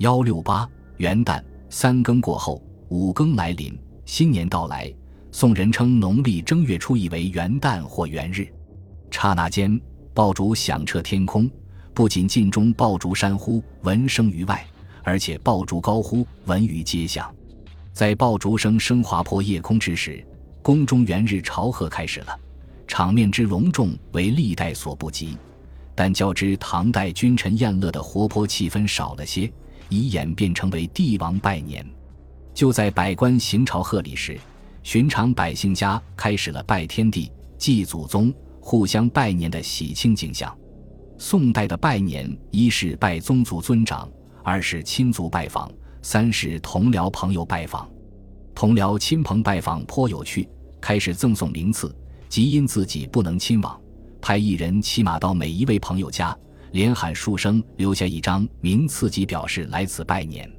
幺六八元旦，三更过后，五更来临，新年到来。宋人称农历正月初一为元旦或元日。刹那间，爆竹响彻天空，不仅晋中爆竹山呼闻声于外，而且爆竹高呼闻于街巷。在爆竹声声划破夜空之时，宫中元日朝贺开始了，场面之隆重为历代所不及。但较之唐代君臣宴乐的活泼气氛少了些，已演变成为帝王拜年。就在百官行朝贺礼时，寻常百姓家开始了拜天地、祭祖宗、互相拜年的喜庆景象。宋代的拜年，一是拜宗族尊长，二是亲族拜访，三是同僚朋友拜访。同僚亲朋拜访颇有趣，开始赠送名次，即因自己不能亲往，派一人骑马到每一位朋友家，连喊数声，留下一张名次，即表示来此拜年。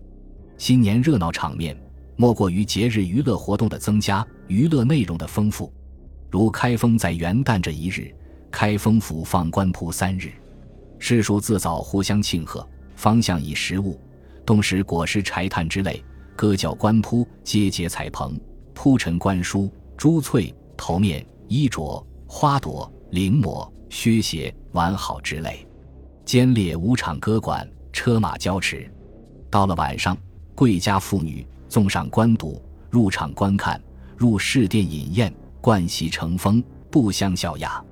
新年热闹场面。莫过于节日娱乐活动的增加，娱乐内容的丰富，如开封在元旦这一日，开封府放官铺三日，士庶自早互相庆贺，方向以食物、冻食果实、柴炭之类，割脚官铺，阶节彩棚，铺陈官书、珠翠、头面、衣着、花朵、绫抹、靴鞋、完好之类，兼列舞场歌馆，车马交驰。到了晚上，贵家妇女。送上官赌，入场观看，入室殿饮宴，冠席成风，不相笑雅。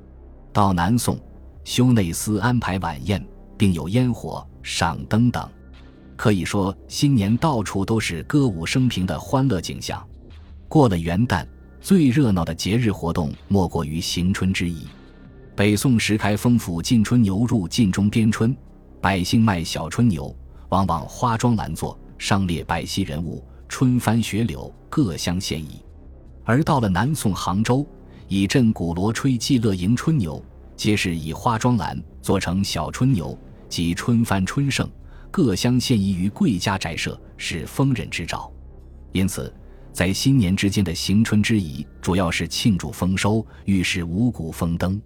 到南宋，修内司安排晚宴，并有烟火、赏灯等，可以说新年到处都是歌舞升平的欢乐景象。过了元旦，最热闹的节日活动莫过于行春之仪。北宋时，开封府进春牛入晋中边春，百姓卖小春牛，往往花装兰座，上列百戏人物。春幡雪柳各相献艺，而到了南宋杭州，以镇鼓锣吹伎乐迎春牛，皆是以花装兰做成小春牛，即春幡春盛，各相献艺于贵家宅舍，是丰人之兆。因此，在新年之间的行春之仪，主要是庆祝丰收，预示五谷丰登。